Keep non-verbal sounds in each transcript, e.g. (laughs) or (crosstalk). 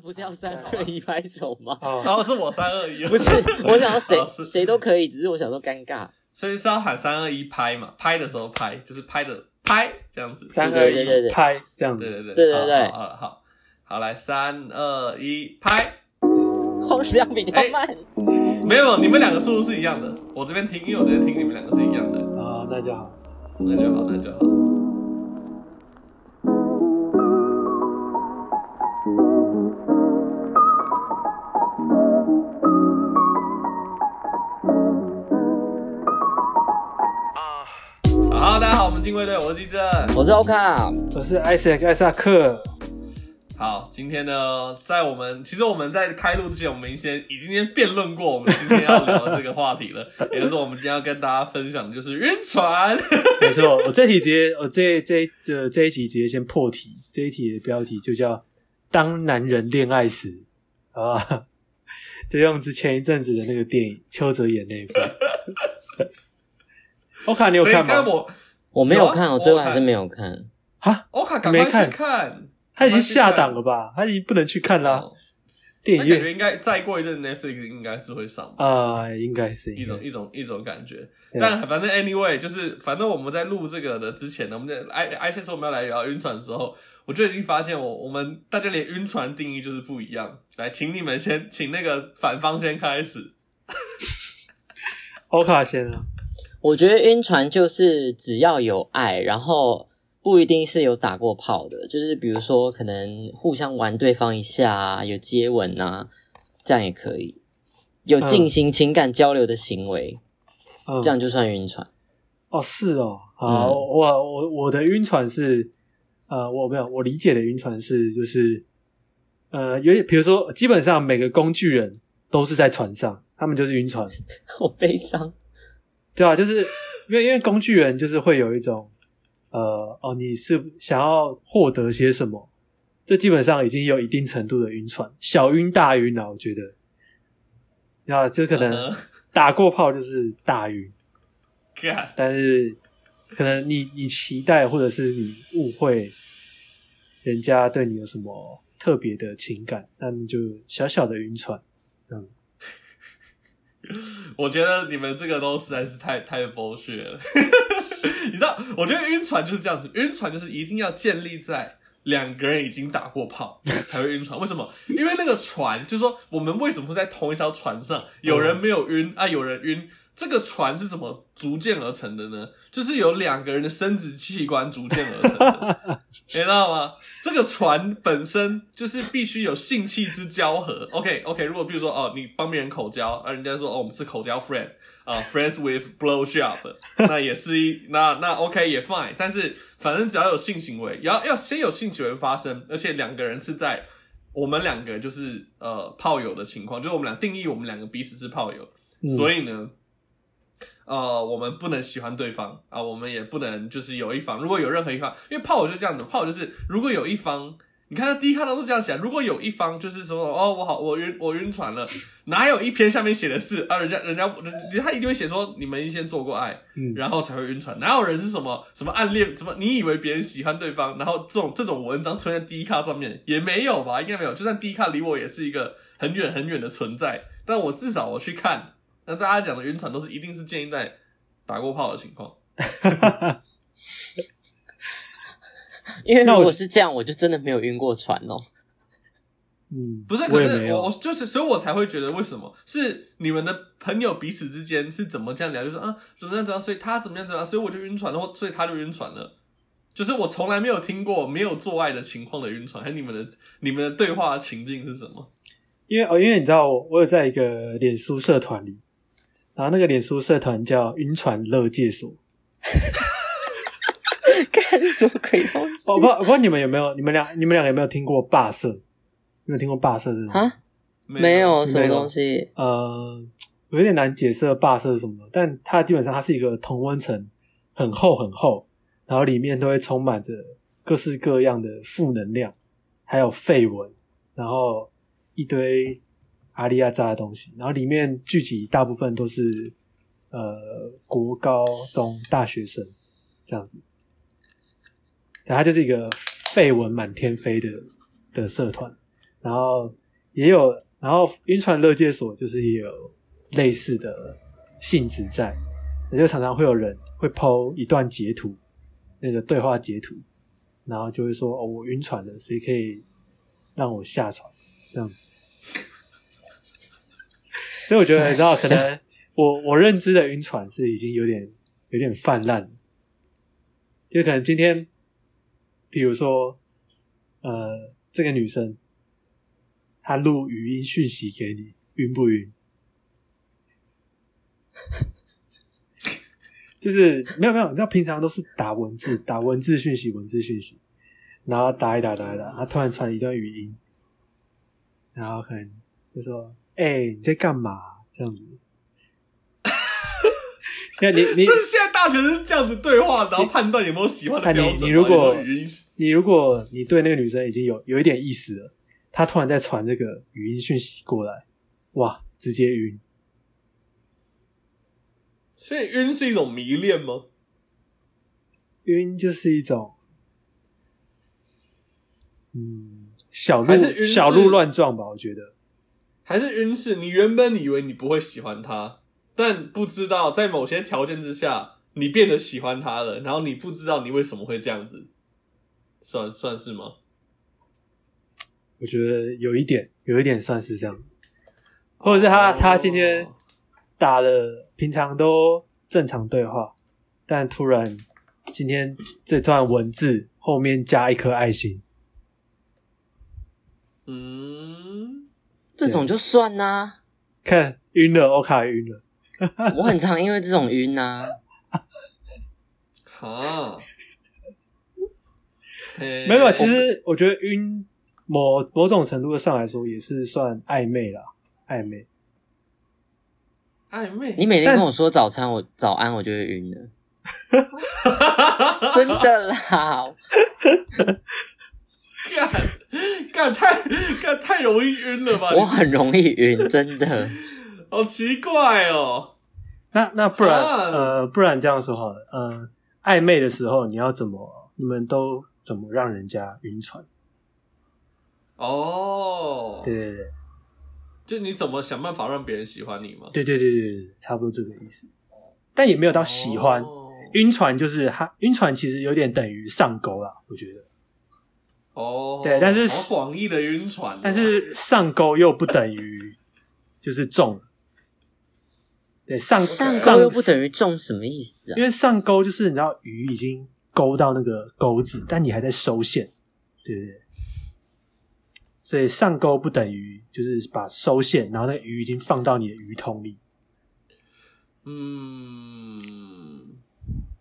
不是要三二一拍手吗？哦，然 (laughs) 后是我三二一，不是，(laughs) 我想要谁谁都可以，只是我想说尴尬。所以是要喊三二一拍嘛？拍的时候拍，就是拍的拍这样子。三二一对对对对拍这样子，对对对对对对好好好好好来三二一拍。我这样比较哎慢。没有，你们两个速度是一样的。我这边听，因为我这边听，你们两个是一样的。啊，那就好。那就好，那就好。们金卫队，我是基正。我是欧卡，我是艾塞克艾萨克，好，今天呢，在我们其实我们在开录之前，我们先已经先辩论过我们今天要聊的这个话题了，(laughs) 也就是我们今天要跟大家分享的就是晕船。没错，我这题直接，我这这这这一题直接先破题，这一题的标题就叫“当男人恋爱时”，好吧？(laughs) 就用之前一阵子的那个电影邱泽演那一部。(laughs) 欧卡，你有所以看吗？跟我我没有看，我最后还是我有看。没有看。啊，欧卡赶快没看去看，他已经下档了吧？他已经不能去看啦，哦。电影院。应该再过一阵 Netflix 应该是会上吧。啊，应该是一种一种一种感觉，但反正 anyway 就是，反正我们在录这个的之前呢，我们在 i i 先说我们要来聊晕船的时候，我就已经发现我我们大家连晕船定义就是不一样。来，请你们先，请那个反方先开始。(laughs) 欧卡先啊，我觉得晕船就是只要有爱，然后不一定是有打过炮的，就是比如说可能互相玩对方一下啊，有接吻啊，这样也可以，有进行情感交流的行为，嗯这样就算晕船。哦，是哦，好，嗯我我我的晕船是，呃，我没有，我理解的晕船是就是，呃，有比如说，基本上每个工具人都是在船上，他们就是晕船，(laughs) 好悲伤。对啊，就是因为因为工具人就是会有一种，呃，哦，你是想要获得些什么，这基本上已经有一定程度的晕船，小晕大晕了，我觉得，啊，就可能嗯 (laughs) 打过炮就是大晕。(laughs) 干但是可能你你期待或者是你误会人家对你有什么特别的情感，那你就小小的晕船。嗯，(laughs) 我觉得你们这个都实在是太太 bullshit 了。(laughs) 你知道，我觉得晕船就是这样子，晕船就是一定要建立在两个人已经打过炮 (laughs) 才会晕船。为什么？因为那个船，就是说我们为什么会在同一条船上，有人没有晕啊，有人晕。这个船是怎么逐渐而成的呢？就是由两个人的生殖器官逐渐而成的，(laughs) 你知道吗？这个船本身就是必须有性器之交合。OK OK，如果比如说哦，你帮别人口交，啊，人家说哦，我们是口交 friend 啊，(laughs) friends with blow job，那也是一那那 OK 也 fine，但是反正只要有性行为，要要先有性行为发生，而且两个人是在我们两个就是呃炮友的情况，就是我们俩定义我们两个彼此是炮友，嗯所以呢。呃，我们不能喜欢对方啊，我们也不能就是有一方，如果有任何一方，因为炮友就这样子，炮友就是如果有一方，你看他第一看到都这样写，如果有一方就是说哦，我好，我晕，我晕船了，哪有一篇下面写的是啊，人家人家人他一定会写说你们先做过爱，嗯然后才会晕船，哪有人是什么什么暗恋，什么你以为别人喜欢对方，然后这种这种文章出现在第一卡上面也没有吧，应该没有，就算第一卡离我也是一个很远很远的存在，但我至少我去看。那大家讲的晕船都是一定是建议在打过炮的情况，(laughs) 因为那我如果是这样，我就真的没有晕过船哦。嗯，不是？我可是。我我就是，所以我才会觉得为什么是你们的朋友彼此之间是怎么这样聊，就说啊怎么样怎么样，所以他怎么样怎么样，所以我就晕船了，或所以他就晕船了。就是我从来没有听过没有做爱的情况的晕船，还有你们的你们的对话情境是什么？因为哦，因为你知道我我有在一个脸书社团里，然后那个脸书社团叫晕船乐界所。(laughs) 干什么鬼东西我不我不知道你们有没有，你们俩你们俩有没有听过霸社？有没有听过霸社这种？啊？没有什么东西。呃，有点难解释霸社是什么，但它基本上它是一个同温层，很厚很厚，然后里面都会充满着各式各样的负能量，还有绯闻，然后一堆阿里亚扎的东西，然后里面聚集大部分都是呃国高中大学生这样子，对，它就是一个绯闻满天飞的的社团。然后也有，然后晕船乐界所就是也有类似的性质在，也就常常会有人会抛一段截图，那个对话截图，然后就会说哦，我晕船了，谁可以让我下船这样子。所以我觉得，你知道，可能我我认知的晕船是已经有点有点泛滥了，就可能今天，比如说，呃，这个女生她录语音讯息给你，晕不晕？(laughs) 就是没有没有，你知道平常都是打文字，打文字讯息，文字讯息，然后打一打打一打，他突然传一段语音，然后可能就说：“哎、你在干嘛？”这样子。(laughs) 那你你这是现在大学生这样子对话，然后判断有没有喜欢的那你标准吗。你如果你如果你对那个女生已经有有一点意思了，她突然在传这个语音讯息过来，哇，直接晕。所以晕是一种迷恋吗？晕就是一种，嗯，小鹿小鹿乱撞吧，我觉得。还是晕是你原本以为你不会喜欢他，但不知道在某些条件之下，你变得喜欢他了，然后你不知道你为什么会这样子，算算是吗？我觉得有一点，有一点算是这样，或者是他、哦。他今天打了，平常都正常对话，但突然今天这段文字后面加一颗爱心，嗯，这种就算呐、看晕了，我卡也晕了，(laughs) 我很常因为这种晕呐、(laughs) 哈，没 (laughs) 没有，其实我觉得晕某某种程度上来说也是算暧昧啦，暧昧。暧昧，你每天跟我说早餐，我早安，我就会晕了，真的啦。干干太干太容易晕了吧？我很容易晕，真的。(laughs) 好奇怪哦。那那不然、啊呃，不然这样说好了，呃，暧昧的时候你要怎么？你们都怎么让人家晕船？哦，对对对就你怎么想办法让别人喜欢你吗？对对对对对，差不多这个意思。但也没有到喜欢，哦晕船就是他晕船其实有点等于上钩啦，我觉得。哦，对但是好广义的晕船哦，但是上钩又不等于就是中。对，上上上钩又不等于中，什么意思啊因？为上钩就是你知道鱼已经勾到那个钩子，但你还在收线，对不对？所以上钩不等于就是把收线，然后那个鱼已经放到你的鱼桶里。嗯，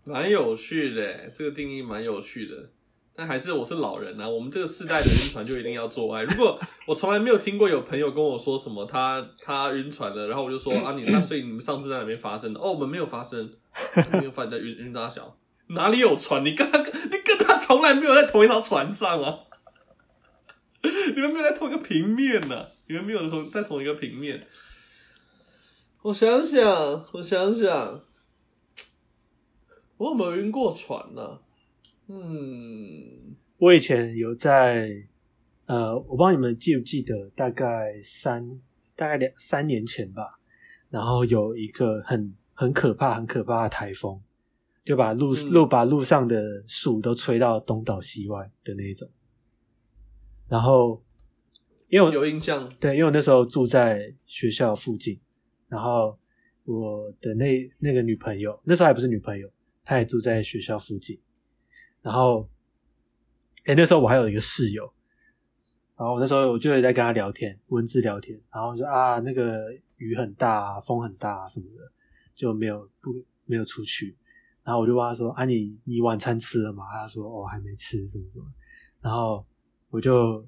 蛮有趣的，这个定义蛮有趣的。但还是我是老人啊，我们这个世代的晕船就一定要做爱。如果 (laughs) 我从来没有听过有朋友跟我说什么他他晕船了，然后我就说啊你那所以你们上次在哪边发生的？哦，我们没有发生，没有发生在晕晕大小，哪里有船？你跟他你跟他从来没有在同一条船上啊，(laughs) 你们没有在同一个平面呢、你们没有同在同一个平面。我想想，我想想，我有没有晕过船呢、嗯，我以前有在呃，我不知道你们记不记得，大概三大概两三年前吧，然后有一个很很可怕、很可怕的台风，就把路嗯路把路上的树都吹到东倒西歪的那一种。然后，因为我有印象。对，因为我那时候住在学校附近，然后我的那那个女朋友，那时候还不是女朋友，她也住在学校附近。然后，哎，那时候我还有一个室友，然后我那时候我就在跟他聊天，文字聊天，然后说啊，那个雨很大、风很大、什么的，就没有不没有出去。然后我就问他说啊，你你晚餐吃了吗？他说哦还没吃，什么什么。然后我就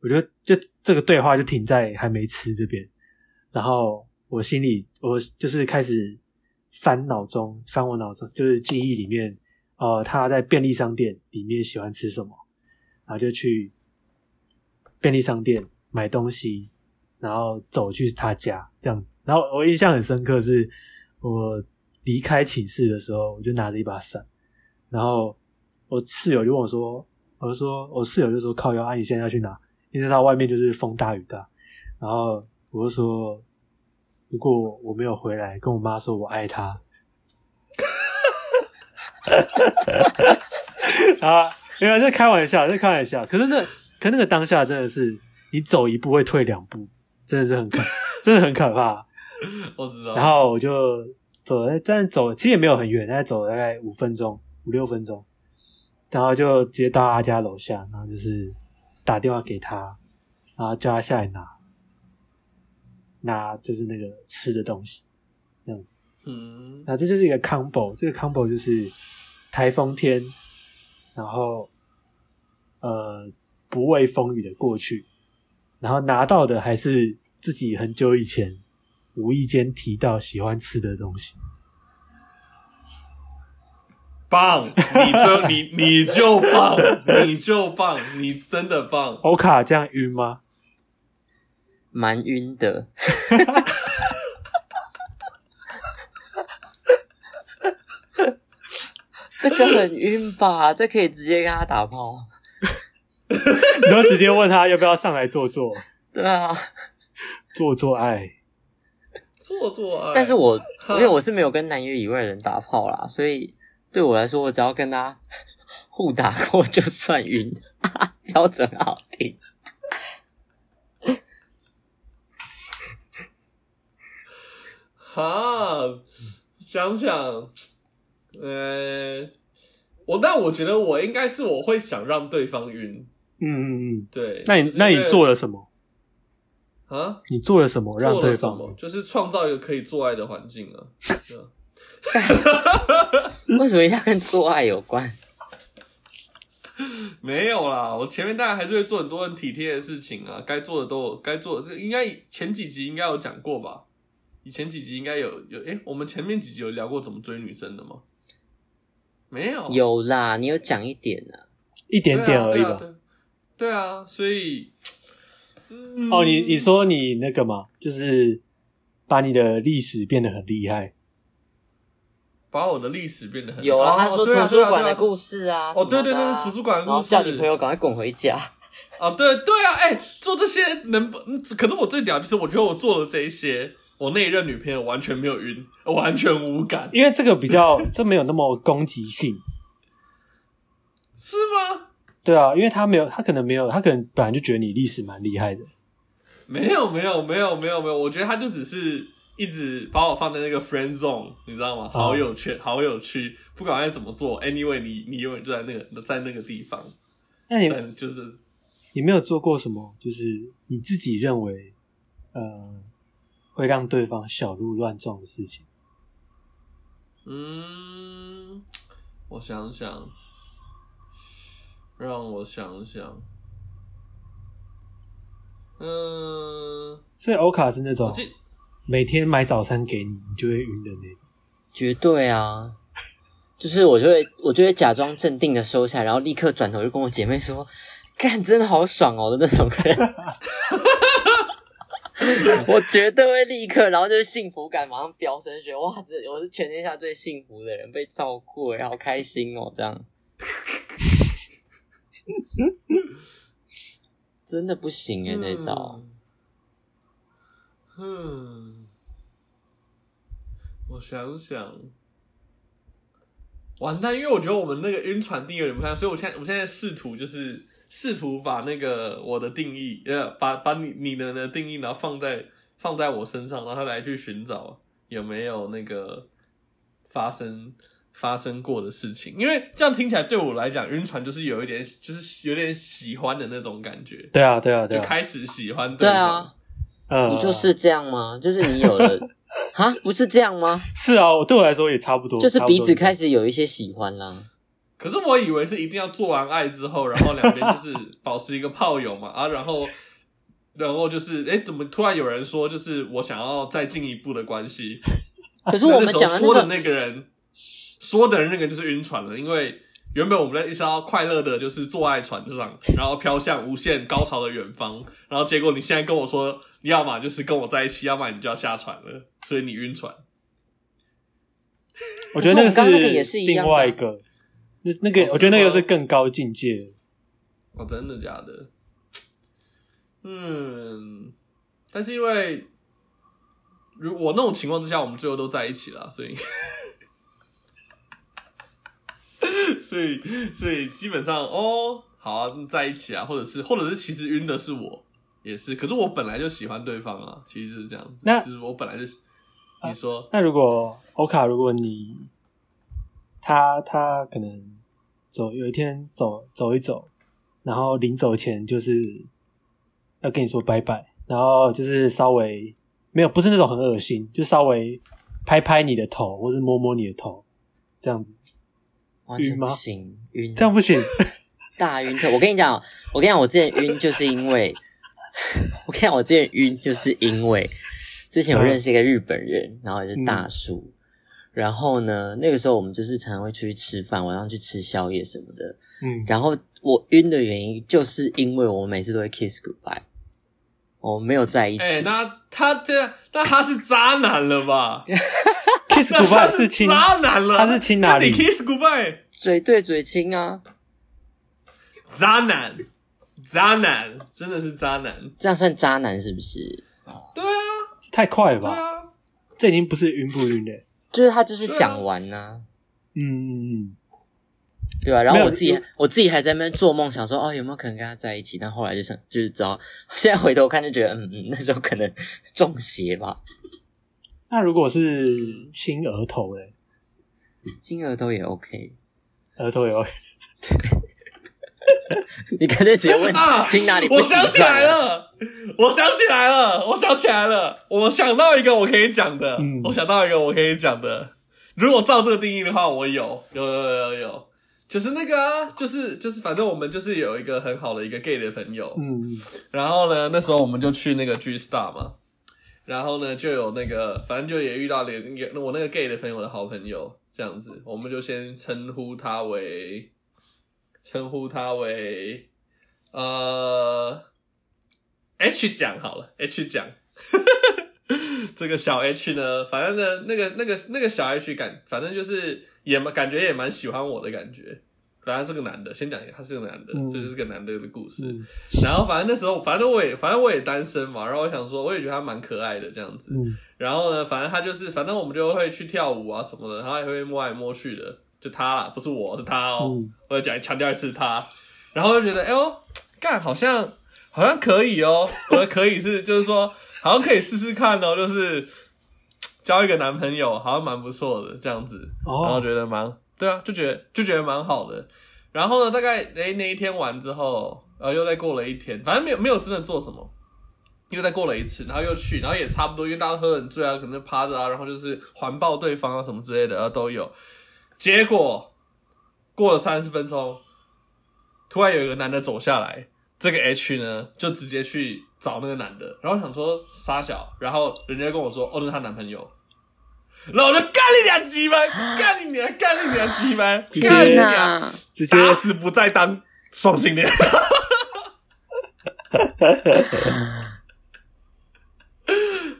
我就就这个对话就停在还没吃这边，然后我心里我就是开始翻脑中翻我脑中就是记忆里面，呃，他在便利商店里面喜欢吃什么，然后就去便利商店买东西，然后走去他家这样子。然后我印象很深刻是，我离开寝室的时候，我就拿着一把伞，然后我室友就问我说，我就说我室友就说靠腰啊，你现在要去哪？一直到外面就是风大雨大，然后我就说，如果我没有回来，跟我妈说我爱她。(laughs) 啊，没有，这开玩笑，这开玩笑。可是那，可那个当下真的是，你走一步会退两步，真的是很可，(laughs) 真的很可怕。我知道。然后我就走了，但走其实也没有很远，大概走了大概五分钟、五六分钟，然后就直接到他家楼下，然后就是打电话给他，然后叫他下来拿，拿就是那个吃的东西，这样子。嗯，那这就是一个 combo，这个 combo 就是台风天，然后呃不畏风雨的过去，然后拿到的还是自己很久以前无意间提到喜欢吃的东西。棒！你就你你就棒，你就棒，你真的棒。欧卡这样晕吗？蛮晕的。(laughs) 这个很晕吧？(laughs) 这可以直接跟他打炮。(laughs) 你就直接问他要不要上来坐坐？对啊，做做爱，做做爱。但是我因为我是没有跟南约以外的人打炮啦，所以对我来说，我只要跟他 (laughs) 互打过就算晕，标准好听。哈，想想，呃，我但我觉得我应该是我会想让对方晕，嗯嗯嗯。对。那你就是那你做了什么？啊？你做了什么让对方？了什么？就是创造一个可以做爱的环境啊。(laughs) (laughs) 为什么一定要跟做爱有关？(laughs) 没有啦，我前面当然还是会做很多很体贴的事情啊，该做的都有，该做的应该前几集应该有讲过吧？以前几集应该有有，诶、我们前面几集有聊过怎么追女生的吗？没有，有啦，你有讲一点啊。一点点而已吧。对啊对啊对啊，所以，嗯哦，你你说你那个嘛，就是把你的历史变得很厉害。把我的历史变得很有啊，哦他说图书馆的故事啊，哦对对对图书馆的故事叫你朋友赶快滚回家。哦，对对啊，哎、做这些能不？嗯可是我最屌就是，我觉得我做了这一些，我那一任女朋友完全没有晕，完全无感，因为这个比较，这没有那么攻击性。是吗？对啊，因为他没有，他可能没有，他可能本来就觉得你历史蛮厉害的。没有没有没有没有没有，我觉得他就只是一直把我放在那个 friend zone，你知道吗？好有趣，好有趣，不管该怎么做，anyway，你你永远就在那个在那个地方，那你但就是你没有做过什么，就是你自己认为呃会让对方小鹿乱撞的事情？嗯，我想想，让我想想，嗯，所以欧卡是那种每天买早餐给你，你就会晕的那种。绝对啊，就是我就会我就会假装镇定的收下来，然后立刻转头就跟我姐妹说：“干，真的好爽哦”的那种人。(laughs) (laughs) 我绝对会立刻，然后就是幸福感马上飙升，觉得哇，这我是全天下最幸福的人，被照顾哎，好开心哦，这样。真的不行哎，那招。嗯，我想想，完蛋，因为我觉得我们那个晕船定义有点不太，所以我现在我现在试图就是试图把那个我的定义，呃，把把你你的的定义，然后放在放在我身上，然后来去寻找有没有那个发生发生过的事情，因为这样听起来对我来讲，晕船就是有一点就是有点喜欢的那种感觉，对啊，对啊，对啊，就开始喜欢对方啊，嗯，不就是这样吗？就是你有了，(laughs) 哈，不是这样吗？是啊，对我来说也差不多，就是彼此开。始有一些喜欢啦。可是我以为是一定要做完爱之后，然后两边就是保持一个炮友嘛，(laughs) 啊，然后，然后就是，哎，怎么突然有人说，就是我想要再进一步的关系？(laughs) 可是我们讲说的那个，人，说的人那个人就是晕船了，因为原本我们在一艘快乐的，就是做爱船上，然后飘向无限高潮的远方，然后结果你现在跟我说，你要么就是跟我在一起，要么你就要下船了，所以你晕船。我觉得刚刚那个也是一另样一个，那那个哦我觉得那个是更高境界。哦，真的假的？嗯，但是因为如我那种情况之下，我们最后都在一起了，所以，(laughs) 所以，所以基本上哦，好啊，在一起啊，或者是，或者是其实晕的是我，也是，可是我本来就喜欢对方啊，其实就是这样子，那就是我本来就，你说，那如果欧卡，如果你他他可能走有一天走走一走，然后临走前就是要跟你说拜拜，然后就是稍微没有不是那种很恶心，就稍微拍拍你的头或是摸摸你的头，这样子，完全晕吗不行，晕这样不行。(laughs) 大晕特。我跟你讲，我跟你讲，我之前晕就是因为，(laughs) 我跟你讲，我之前晕就是因为之前我认识一个日本人，然后也是大叔，然后呢，那个时候我们就是常常会出去吃饭，晚上去吃宵夜什么的，嗯，然后我晕的原因就是因为我每次都会 kiss goodbye，我们没有在一起。哎、那他这样，那他是渣男了吧？(laughs) kiss goodbye 是是亲，渣男了，他是亲哪里你 kiss goodbye，嘴对嘴亲啊，渣男，渣男，真的是渣男。这样算渣男是不是？对啊，太快了吧？对啊，这已经不是晕不晕了。就是他就是想玩呐、嗯嗯嗯，对啊，然后我自己我自己还在那边做梦，想说哦有没有可能跟他在一起，但后来就想就是知道，现在回头看就觉得嗯嗯那时候可能中邪吧，那如果是亲额头嘞，亲额头也 OK，额头有 (laughs) (laughs) 你干脆直接问啊，亲哪里不我想起来，了，我想起来了，我想起来了，我想到一个我可以讲的，嗯。我想到一个我可以讲的。如果照这个定义的话，我有，有，有，有，有，就是那个啊，就是就是，反正我们就是有一个很好的一个 gay 的朋友，嗯然后呢，那时候我们就去那个 G Star 嘛，然后呢，就有那个，反正就也遇到了那个我那个 gay 的朋友的好朋友，这样子，我们就先称呼他为，称呼他为，呃，H 奖好了，H 奖。(laughs) 这个小 H 呢，反正呢，那个那个那个小 H 感，反正就是也蛮感觉也蛮喜欢我的感觉。反正是个男的，先讲一下，他是个男的，嗯这就是个男的的故事。嗯然后反正那时候，反正我也反正我也单身嘛，然后我想说，我也觉得他蛮可爱的这样子。嗯然后呢，反正他就是，反正我们就会去跳舞啊什么的，然后也会摸来摸去的，就他啦，不是我是他哦。嗯我要讲强调一次他，然后就觉得，哎呦，干好像好像可以哦，我的可以是就是说，好像可以试试看哦，就是交一个男朋友，好像蛮不错的这样子。然后哦，觉得蛮对啊，就觉得就觉得蛮好的。然后呢，大概诶那一天完之后，呃，又再过了一天，反正没有没有真的做什么，又再过了一次，然后又去，然后也差不多，因为大家都喝很醉啊，可能趴着啊，然后就是环抱对方啊什么之类的，然后都有。结果过了三十分钟，突然有一个男的走下来，这个 H 呢就直接去找那个男的，然后想说傻小，然后人家跟我说，哦，那是她男朋友。然后我就干你俩鸡巴，(gasps) 干你娘，干你娘鸡巴，干你天俩，哪！直接打死不再当双性恋。(laughs)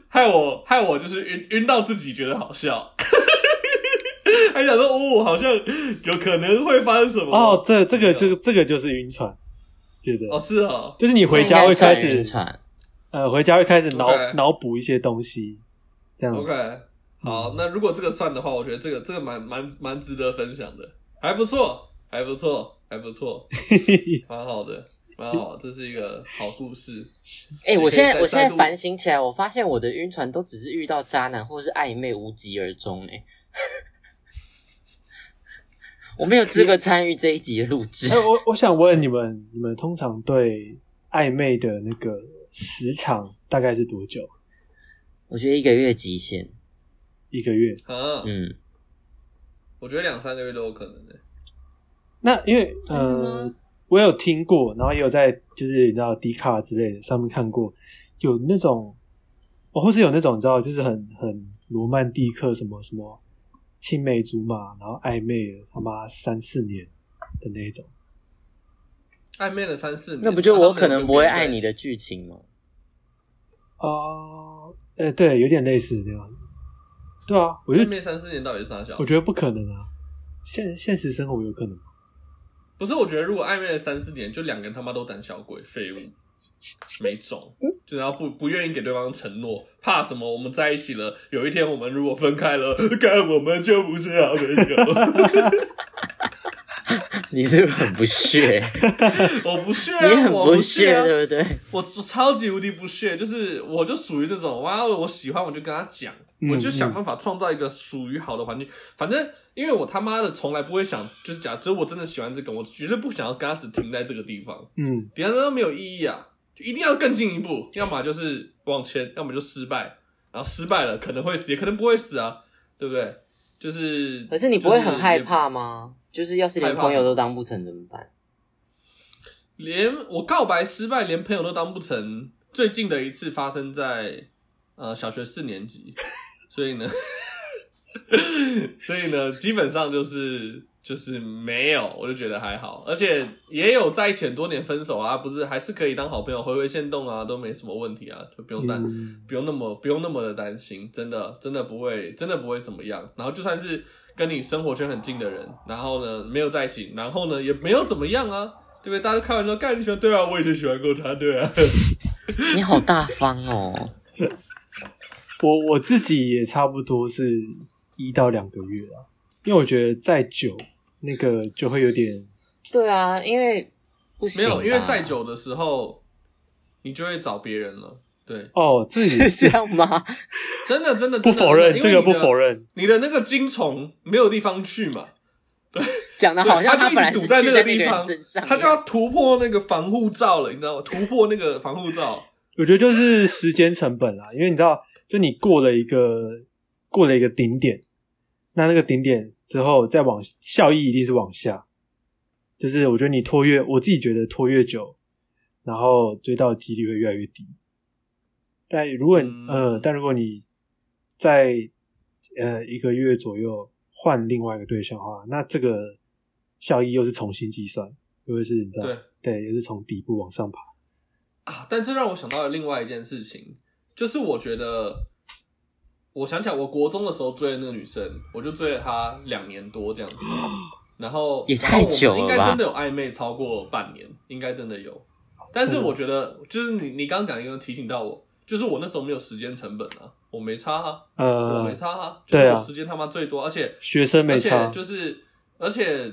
害我害我就是晕晕到自己觉得好笑，还想说哦，好像有可能会发生什么。哦，这这个这个这个就是晕船，觉得哦是哦，就是你回家会开这应该算晕船，呃，回家会开始脑脑补一些东西，这样子。OK，好，那如果这个算的话，我觉得这个这个蛮蛮蛮值得分享的，还不错，还不错，还不错，(laughs) 蛮好的，蛮好的，这是一个好故事。(laughs) 哎、我现在我现在反省起来，我发现我的晕船都只是遇到渣男或是暧昧无疾而终、哎，我没有资格参与这一集的录制哎、。我我想问你们，你们通常对暧昧的那个时长大概是多久？我觉得一个月极限，一个月？啊，嗯，我觉得两三个月都有可能的。那因为真的吗呃，我有听过，然后也有在就是你知道迪卡之类的上面看过，有那种，哦，或是有那种你知道，就是很很罗曼蒂克什么什么青梅竹马，然后暧昧了他妈三四年的那一种。暧昧了三四年，那不就我可能不会爱你的剧情吗？哦，呃，对，有点类似这样。对啊，我就跟在一起暧昧三四年到底是啥小我？觉得不可能啊，现现实生活有可能吗。不是，我觉得如果暧昧了三四年，就两个人他妈都胆小鬼、废物，没种，就是要不不愿意给对方承诺，怕什么？我们在一起了，有一天我们如果分开了，干我们就不是好朋友。(laughs) 你是不是很不屑？(laughs) 我不屑、啊，(laughs) 你很我不屑，啊、对不对？我我超级无敌不屑，就是我就属于这种，哇，我喜欢我就跟他讲，嗯我就想办法创造一个属于好的环境。反正因为我他妈的从来不会想，就是假如我真的喜欢这个，我绝对不想要跟他只停在这个地方，嗯，底下都没有意义啊，就一定要更进一步，要么就是往前，要么就失败，然后失败了可能会死，也可能不会死啊，对不对？就是，可是你不会很害怕吗？就是要是连朋友都当不成怎么办？连我告白失败，连朋友都当不成。最近的一次发生在呃小学四年级，所以呢，(laughs) 所以呢，基本上就是就是没有，我就觉得还好，而且也有在一起很多年分手啊，不是还是可以当好朋友，回回线动啊，都没什么问题啊，就不用担、嗯不用那么不用那么的担心，真的真的不会真的不会怎么样。然后就算是跟你生活圈很近的人，然后呢没有在一起，然后呢也没有怎么样啊，对不对？大家都开玩笑，干你喜欢对啊，我以前喜欢过他，对啊。(laughs) 你好大方哦！(laughs) 我我自己也差不多是一到两个月啊，因为我觉得再久那个就会有点对啊，因为不行吧，没有，因为再久的时候，你就会找别人了。对，哦，自己 (laughs) 是这样吗？(laughs) 真的真的不否认，这个不否认。你的那个精虫没有地方去嘛，(laughs) 讲的好像他本来是一直堵在那个人那个地方身上，他就要突破那个防护罩了，你知道吗？突破那个防护罩。我觉得就是时间成本啦，因为你知道，就你过了一个过了一个顶点，那那个顶点之后再往效益一定是往下，就是我觉得你拖越，我自己觉得拖越久，然后追到的几率会越来越低。但如果呃，但如果你在呃一个月左右换另外一个对象的话，那这个效益又是重新计算，又会是你知道对对，也是从底部往上爬。啊，但这让我想到了另外一件事情，就是我觉得，我想起来，我国中的时候追的那个女生，我就追了她两年多这样子，(clears throat) 然后也太久了应该真的有暧昧超过半年，应该真的有。但是我觉得，就是你你刚刚讲一个提醒到我，就是我那时候没有时间成本啊，我没差啊，我呃没，差啊，就是对啊我时间他妈最多，而且学生没而且，就是而且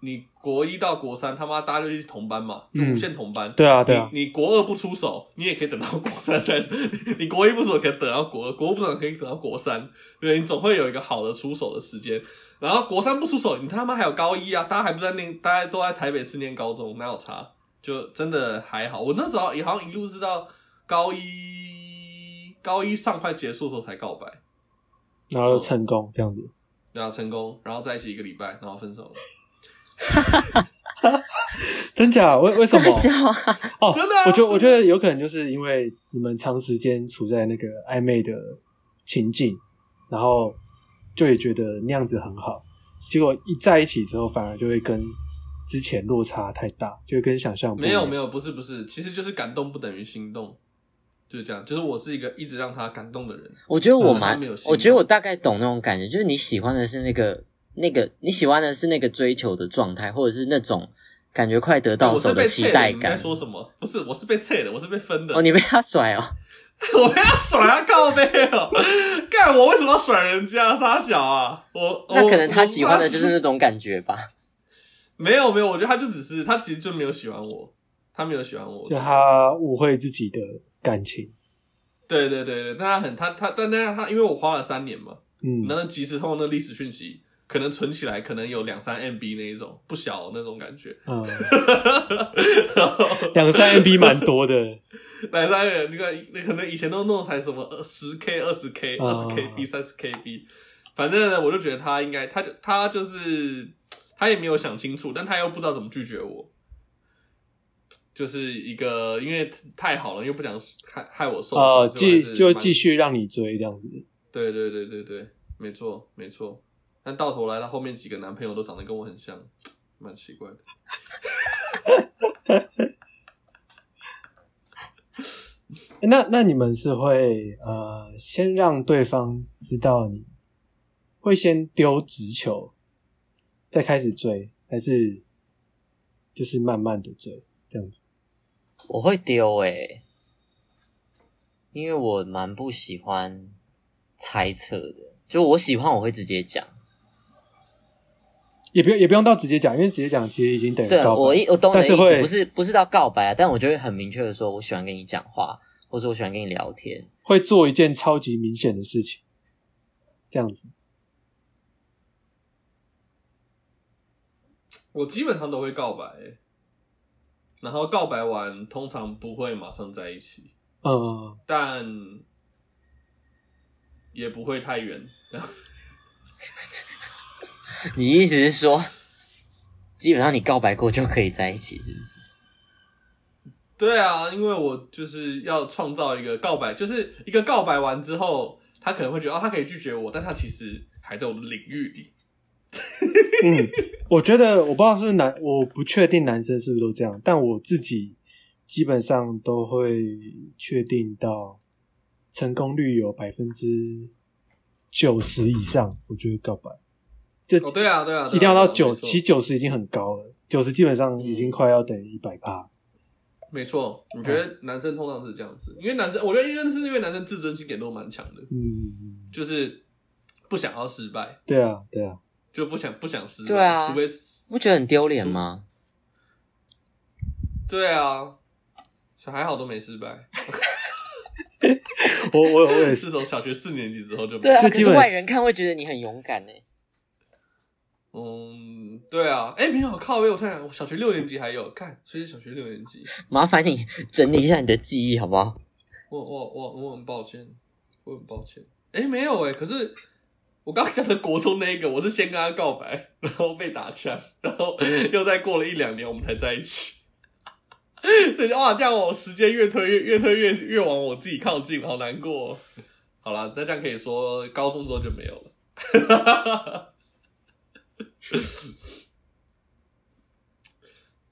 你国一到国三他妈大家就一起同班嘛，就嗯无限同班。对啊对啊你你国二不出手，你也可以等到国三再；(laughs) 你国一不出手，可以等到国二；国二不出手，可以等到国三。对，你总会有一个好的出手的时间。然后国三不出手，你他妈还有高一啊！大家还不在念，大家都在台北市念高中，哪有差？就真的还好。我那时候也好像一路是到高一，高一上快结束的时候才告白，然后成功这样子。然后成功，然后在一起一个礼拜，然后分手了。(laughs) 真假？为为什么？笑啊！哦，真的啊我觉得我觉得有可能就是因为你们长时间处在那个暧昧的情境，然后就也觉得那样子很好，结果一在一起之后，反而就会跟之前落差太大，就会跟想象。没有没有，不是不是，其实就是感动不等于心动，就是这样。就是我是一个一直让他感动的人。我觉得我蛮没有，我觉得我大概懂那种感觉，就是你喜欢的是那个那个你喜欢的是那个追求的状态，或者是那种感觉快得到手期菜你在。说什么？不是，我是被菜的，我是被分的。哦，你被他甩哦，(laughs) 我被他甩啊，靠背哦！干我为什么要甩人家？傻小啊！我那可能他喜欢的就是那种感觉吧。(laughs) 没有没有，我觉得他就只是他其实就没有喜欢我，他没有喜欢我，就他误会自己的感情，对对对对，但他很他他但但他因为我花了三年嘛，嗯，那那即时通过那历史讯息，可能存起来可能有两三 MB 那一种不小那种感觉，嗯，(laughs) 两三 MB 蛮多的，两三人，你看，你可能以前都弄才什么十 K、二十 K、二十哦 KB、三十 KB，反正呢，我就觉得他应该，他就他就是他也没有想清楚，但他又不知道怎么拒绝我，就是一个因为太好了，又不想害害我受伤，继就继续让你追这样子。对对对对对，没错没错。但到头来，他后面几个男朋友都长得跟我很像，蛮奇怪的。(laughs) 那那你们是会呃先让对方知道你会先丢直球，再开始追，还是就是慢慢的追这样子？我会丢诶、因为我蛮不喜欢猜测的，就我喜欢我会直接讲。也不用也不用到直接讲，因为直接讲其实已经等于告白我一我懂你的意思，是不是不是到告白啊，但我就会很明确的说，我喜欢跟你讲话，或者我喜欢跟你聊天。会做一件超级明显的事情，这样子。(tsk) 我基本上都会告白、欸然后告白完通常不会马上在一起，嗯，但也不会太远。(laughs) (laughs) 你意思是说，基本上你告白过就可以在一起，是不是？对啊，因为我就是要创造一个告白，就是一个告白完之后，他可能会觉得哦，他可以拒绝我，但他其实还在我的领域里。(laughs) 嗯，我觉得我不知道是不是男，我不确定男生是不是都这样，但我自己基本上都会确定到成功率有百分之九十以上，我觉得告白。就哦，对啊，对啊，一定要到九，其实九十已经很高了，九十基本上已经快要等于一百趴。没错，我觉得男生通常是这样子，因为男生，我觉得因为是因为男生自尊心给都蛮强的，嗯，就是不想要失败，对啊，对啊，就不想不想失败，对啊除非不觉得很丢脸吗？对啊，小还好都没失败，(laughs) 我我我也是。(laughs) 是，从小学四年级之后就没对啊，可是就基本外人看会觉得你很勇敢呢。嗯，对啊，哎，没有靠背，我突然我小学六年级还有看，所以小学六年级，麻烦你整理一下你的记忆好不好？我我我我很抱歉，我很抱歉，哎，没有哎，可是我刚刚讲的国中那一个，我是先跟他告白，然后被打枪，然后又再过了一两年，我们才在一起。(laughs) 所以就哇，这样我时间越推越越推越越往我自己靠近，好难过哦、好了，那这样可以说高中之后就没有了。(laughs) (laughs)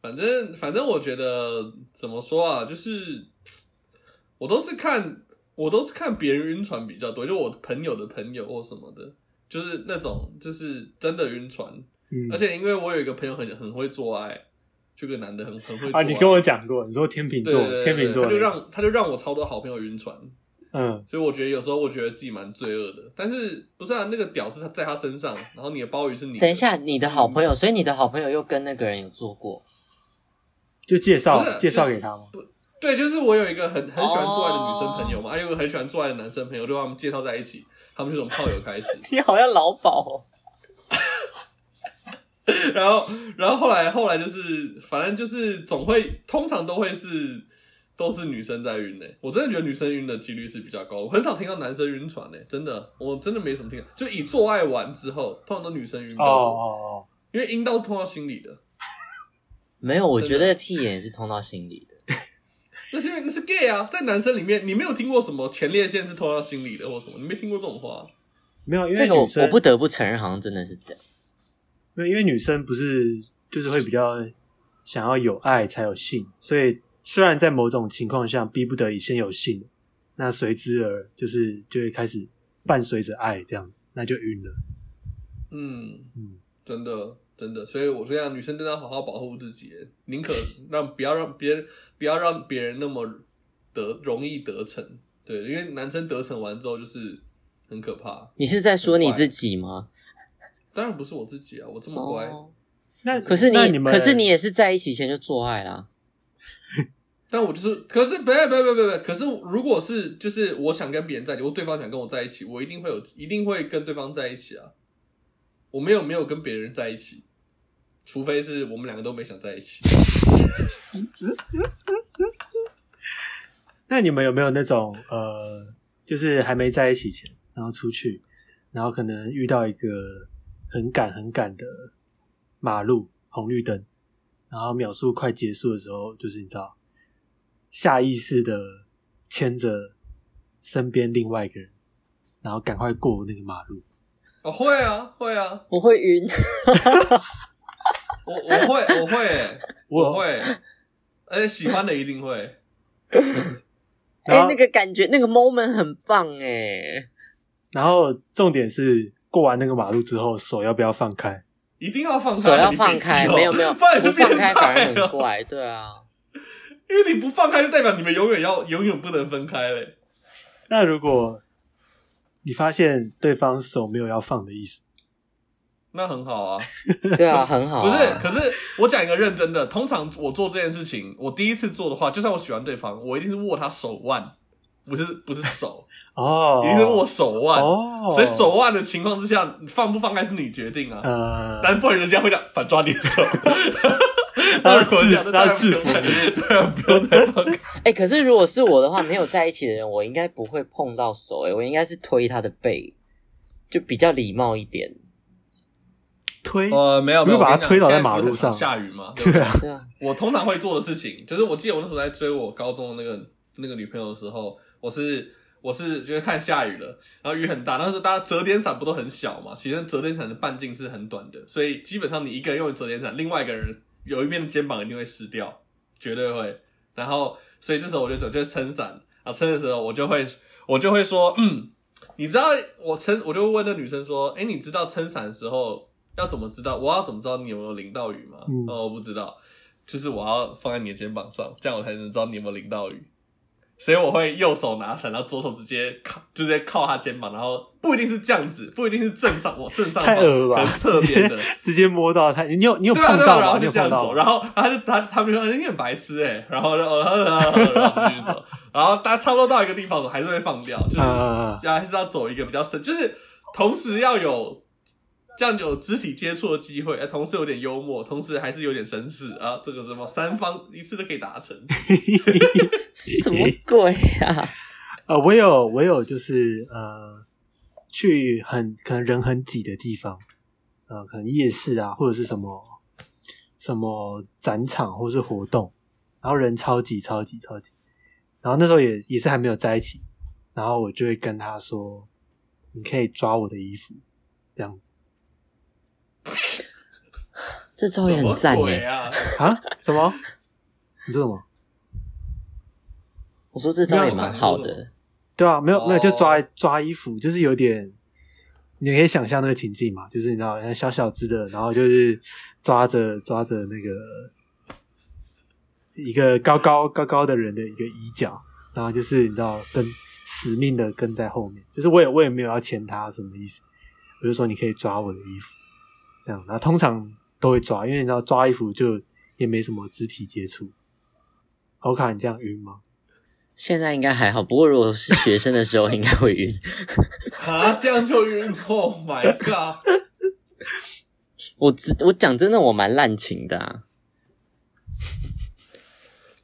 反正反正我觉得怎么说啊，就是我都是看我都是看别人晕船比较多，就我朋友的朋友或什么的，就是那种就是真的晕船，嗯。而且因为我有一个朋友很很会做爱，这个男的很很会做你跟我讲过，你说天秤座天秤座他就，让他就让我超多好朋友晕船，嗯，所以我觉得有时候我觉得自己蛮罪恶的，但是不是啊？那个屌是他在他身上，然后你的鲍鱼是你的。等一下，你的好朋友，所以你的好朋友又跟那个人有做过，就介绍不是介绍给他吗？不对，就是我有一个很很喜欢做爱的女生朋友嘛，还有一个很喜欢做爱的男生朋友，就把他们介绍在一起，他们就从炮友开始，(laughs) 你好像老鸨哦。(laughs) 然后然后后来后来就是反正就是总会通常都会是都是女生在晕呢、我真的觉得女生晕的几率是比较高，我很少听到男生晕船呢、真的，我真的没什么听，就以做爱完之后，通常都女生晕比较哦多，哦哦，因为阴道是通到心里的。没有，我觉得屁眼是通到心里的。那是因为那是 gay 啊，在男生里面，你没有听过什么前列腺是通到心里的或什么，你没听过这种话。没有，因这个我为女生我不得不承认，好像真的是这样。没有因为女生不是就是会比较想要有爱才有性，所以虽然在某种情况下逼不得已先有性，那随之而就是就会开始伴随着爱这样子，那就晕了。嗯，嗯，真的真的，所以我说呀，女生真的要好好保护自己，宁可让不要让别人不要让别人那么得容易得逞。对，因为男生得逞完之后就是很可怕。你是在说你自己吗？当然不是我自己啊，我这么乖。哦那可是你，你可是你也是在一起前就做爱啦。(laughs) 但我就是，可是不不不不不，可是如果是就是我想跟别人在一起，或对方想跟我在一起，我一定会有，一定会跟对方在一起啊。我没有没有跟别人在一起，除非是我们两个都没想在一起。(laughs) 那你们有没有那种呃，就是还没在一起前，然后出去，然后可能遇到一个很赶很赶的马路红绿灯，然后秒数快结束的时候，就是你知道，下意识的牵着身边另外一个人，然后赶快过那个马路。哦，会啊，会啊，我会晕，(laughs) 我我会我会欸我我会，而且喜欢的一定会。哎、那个感觉，那个 moment 很棒哎。然后重点是过完那个马路之后，手要不要放开？一定要放开，手要放开，没有没有，不然是不放开变态反而哦很怪，对啊。因为你不放开，就代表你们永远要永远不能分开嘞。那如果你发现对方手没有要放的意思，那很好啊，(laughs) 对啊，很好、啊。不是？可是我讲一个认真的，通常我做这件事情，我第一次做的话，就算我喜欢对方，我一定是握他手腕，不是不是手，(laughs) 哦，一定是握手腕。哦，所以手腕的情况之下，你放不放开是你决定啊。呃，但不然人家会讲反抓你的手，(laughs) 他制那当然他要制服不用再对啊，不用再放开。(laughs) 哎、可是如果是我的话，没有在一起的人，我应该不会碰到手、哎，我应该是推他的背，就比较礼貌一点。推，呃，没有没有，把他推倒在马路上下雨吗？对啊，我通常会做的事情，就是我记得我那时候在追我高中的那个那个女朋友的时候，我是我是觉得看下雨了，然后雨很大，但是大家折叠伞不都很小嘛？其实折叠伞的半径是很短的，所以基本上你一个人用折叠伞，另外一个人有一边的肩膀一定会湿掉，绝对会。然后，所以这时候我就走，就是撑伞啊，撑的时候我就会我就会说，嗯，你知道我撑，我就会问那女生说，哎，你知道撑伞的时候要怎么知道？我要怎么知道你有没有淋到雨吗？嗯哦，我不知道。就是我要放在你的肩膀上，这样我才能知道你有没有淋到雨。所以我会右手拿伞，然后左手直接靠，就直接靠他肩膀，然后不一定是这样子，不一定是正上，我正上方，太恶了吧可能？侧边的，直接摸到他，你有你有对啊对啊，碰到？然后就这样走，然后他就他他们就说你很白痴哎，然后然后然后然后然后继续走，然后大家差不多到一个地方的时候还是会放掉，就是啊啊啊还是要走一个比较深，就是同时要有这样有肢体接触的机会，哎，同时有点幽默，同时还是有点绅士啊，这个什么三方一次都可以达成。(laughs) 什么鬼啊？(laughs) 呃，我有我有就是呃，去很可能人很挤的地方，呃，可能夜市啊，或者是什么什么展场或是活动，然后人超级超级超级，然后那时候也也是还没有在一起，然后我就会跟他说，你可以抓我的衣服，这样子 (laughs) 这招也很赞什么鬼哎！啊！啊？什么？你说什么？我说这招也蛮好的，对啊，没有没有，就抓哦抓衣服，就是有点，你可以想象那个情境嘛，就是你知道，小小只的，然后就是抓着抓着那个一个高高高高的人的一个衣角，然后就是你知道跟死命的跟在后面，就是我也我也没有要牵他什么意思，我就说你可以抓我的衣服，这样，然后通常都会抓，因为你知道抓衣服就也没什么肢体接触。欧卡，你这样晕吗？现在应该还好。不过如果是学生的时候，(laughs) 应该会晕。啊，这样就晕！Oh my god！我只我讲真的，我蛮滥情的啊。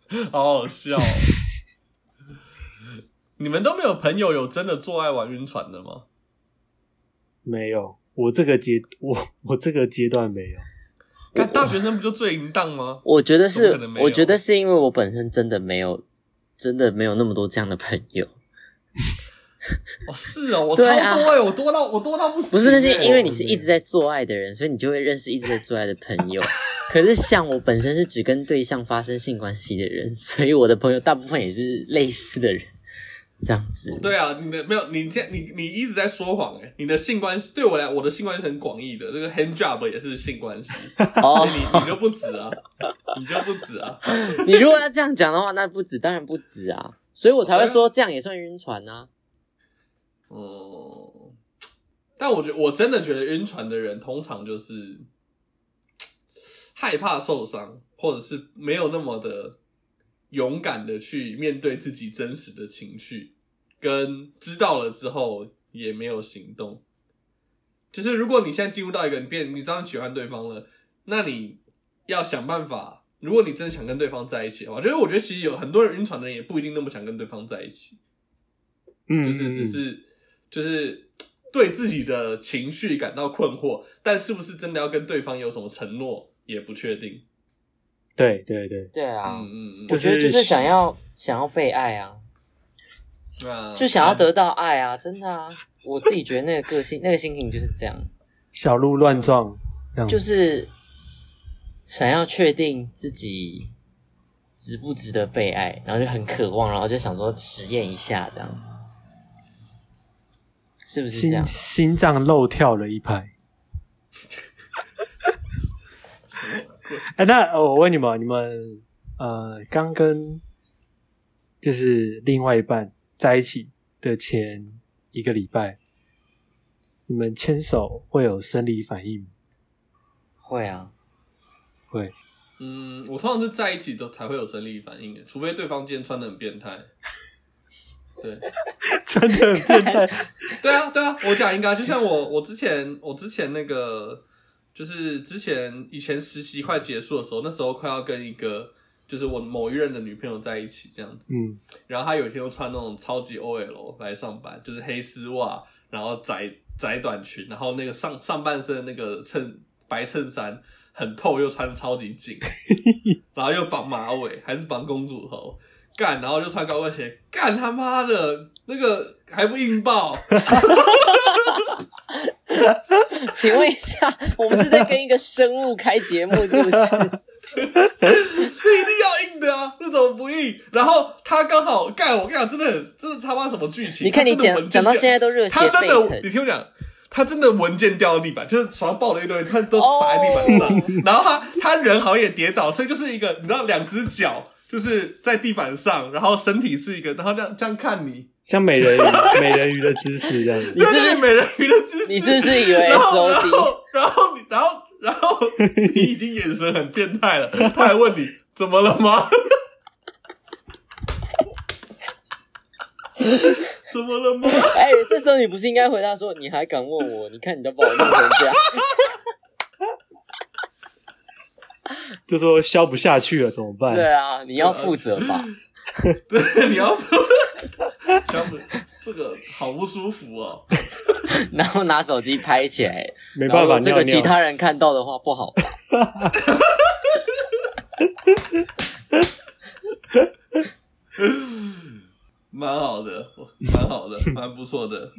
(laughs) 好好笑、哦。你们都没有朋友有真的做爱玩晕船的吗？没有，我这个阶我我这个阶段没有。看大学生不就最淫荡吗？我觉得是我觉得是因为我本身真的没有，真的没有那么多这样的朋友。(laughs) 哦，是哦，我超多哎、我多到我多到不行、不是，那是欸因为你是一直在做爱的人，所以你就会认识一直在做爱的朋友。可是像我本身是只跟对象发生性关系的人，所以我的朋友大部分也是类似的人，这样子。对啊，你的没有，你现你你一直在说谎哎、你的性关系对我来，我的性关系很广义的，这个 hand job 也是性关系，(laughs) 哦，你你就不止啊，你就不止啊，(laughs) (laughs) 你如果要这样讲的话，那不止，当然不止啊。所以我才会说这样也算晕船啊。嗯，但我觉得我真的觉得晕船的人通常就是害怕受伤，或者是没有那么的勇敢的去面对自己真实的情绪，跟知道了之后也没有行动。就是如果你现在进入到一个你变，你知道你喜欢对方了，那你要想办法。如果你真的想跟对方在一起的话，就是我觉得其实有很多人晕船的人也不一定那么想跟对方在一起。嗯，就是只是就是对自己的情绪感到困惑，但是不是真的要跟对方有什么承诺也不确定。对对对，对啊，嗯嗯嗯，我觉得就是想要想要被爱啊，那就想要得到爱啊，真的啊。我自己觉得那个个性、那个心情就是这样，小鹿乱撞，就是想要确定自己值不值得被爱，然后就很渴望，然后就想说实验一下这样子，是不是这心样？心脏漏跳了一拍。(laughs) 哎，那呃我问你们，你们呃，刚跟就是另外一半在一起的前一个礼拜，你们牵手会有生理反应吗？会啊，会，嗯，我通常是在一起都才会有生理反应的，除非对方今天穿的很变态。对，(laughs) 穿的很变态。(laughs) 对啊，对啊，我讲应该就像我，我之前，我之前那个，就是之前以前实习快结束的时候，那时候快要跟一个就是我某一任的女朋友在一起这样子，嗯，然后她有一天又穿那种超级 OL 来上班，就是黑丝袜，然后窄窄短裙，然后那个上上半身的那个衬白衬衫很透，又穿的超级紧，(laughs) 然后又绑马尾，还是绑公主头。干，然后就穿高跟鞋，干他妈的，那个还不硬爆？(laughs) (laughs) 请问一下，我们是在跟一个生物开节目，是不是？(laughs) 那一定要硬的啊，那怎么不硬？然后他刚好干，我跟你讲，真的很，真的他妈什么剧情？你看你讲讲到现在都热血他真沸腾的，你听我讲，他真的文件掉到地板，就是床上抱了一堆，他都撒在地板上，(laughs) 然后他他人好像也跌倒，所以就是一个你知道两只脚就是在地板上，然后身体是一个，然后这样这样看你，像美人鱼美人鱼的姿势这样子。你是不是美人鱼的姿势？你是不是以为然后 SOD 然后然后你然后然后你已经眼神很变态了，他还问你怎么了吗？(laughs) 怎么了吗？哎，这时候你不是应该回答说，你还敢问我？你看你都把我弄成这样，(laughs) 就说消不下去了怎么办？对啊，你要负责吧？(laughs) 对，你要说，小本这个好不舒服哦。(laughs) 然后拿手机拍起来，没办法这个其他人看到的话不好吧？(laughs) 蛮好的，蛮好的，蛮不错的。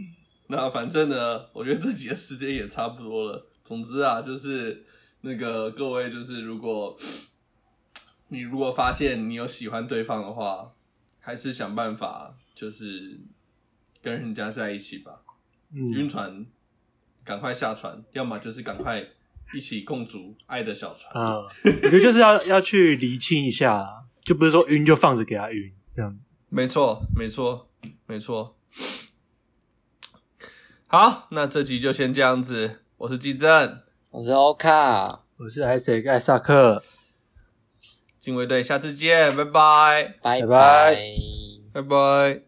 那反正呢，我觉得自己的时间也差不多了。总之啊，就是那个各位，就是如果你如果发现你有喜欢对方的话，还是想办法就是跟人家在一起吧。晕嗯船，赶快下船，要么就是赶快一起共筑爱的小船。啊，我觉得就是要要去厘清一下啊，就不是说晕就放着给他晕这样子。没错，没错，没错。好，那这集就先这样子。我是季正，我是欧卡，我是艾塞艾萨克，禁卫队，下次见，拜。拜，拜。拜拜。拜拜。